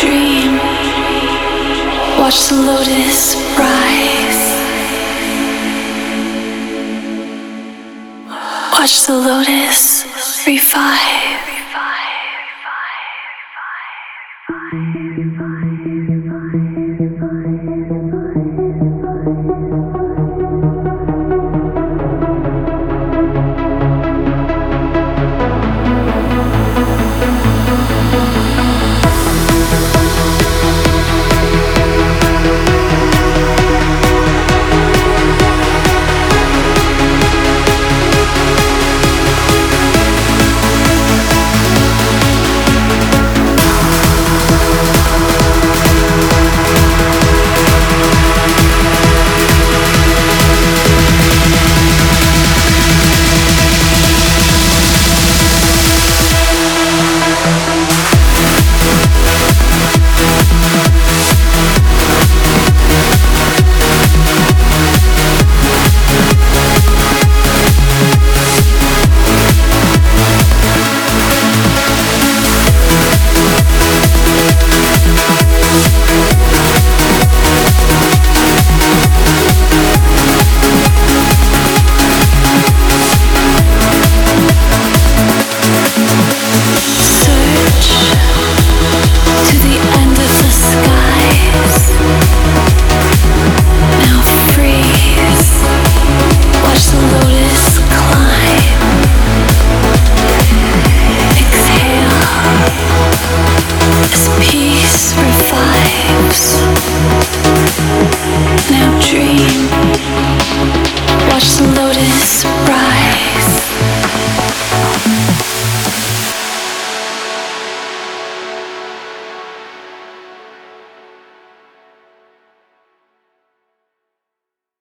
dream. Watch the lotus rise. Watch the lotus revive.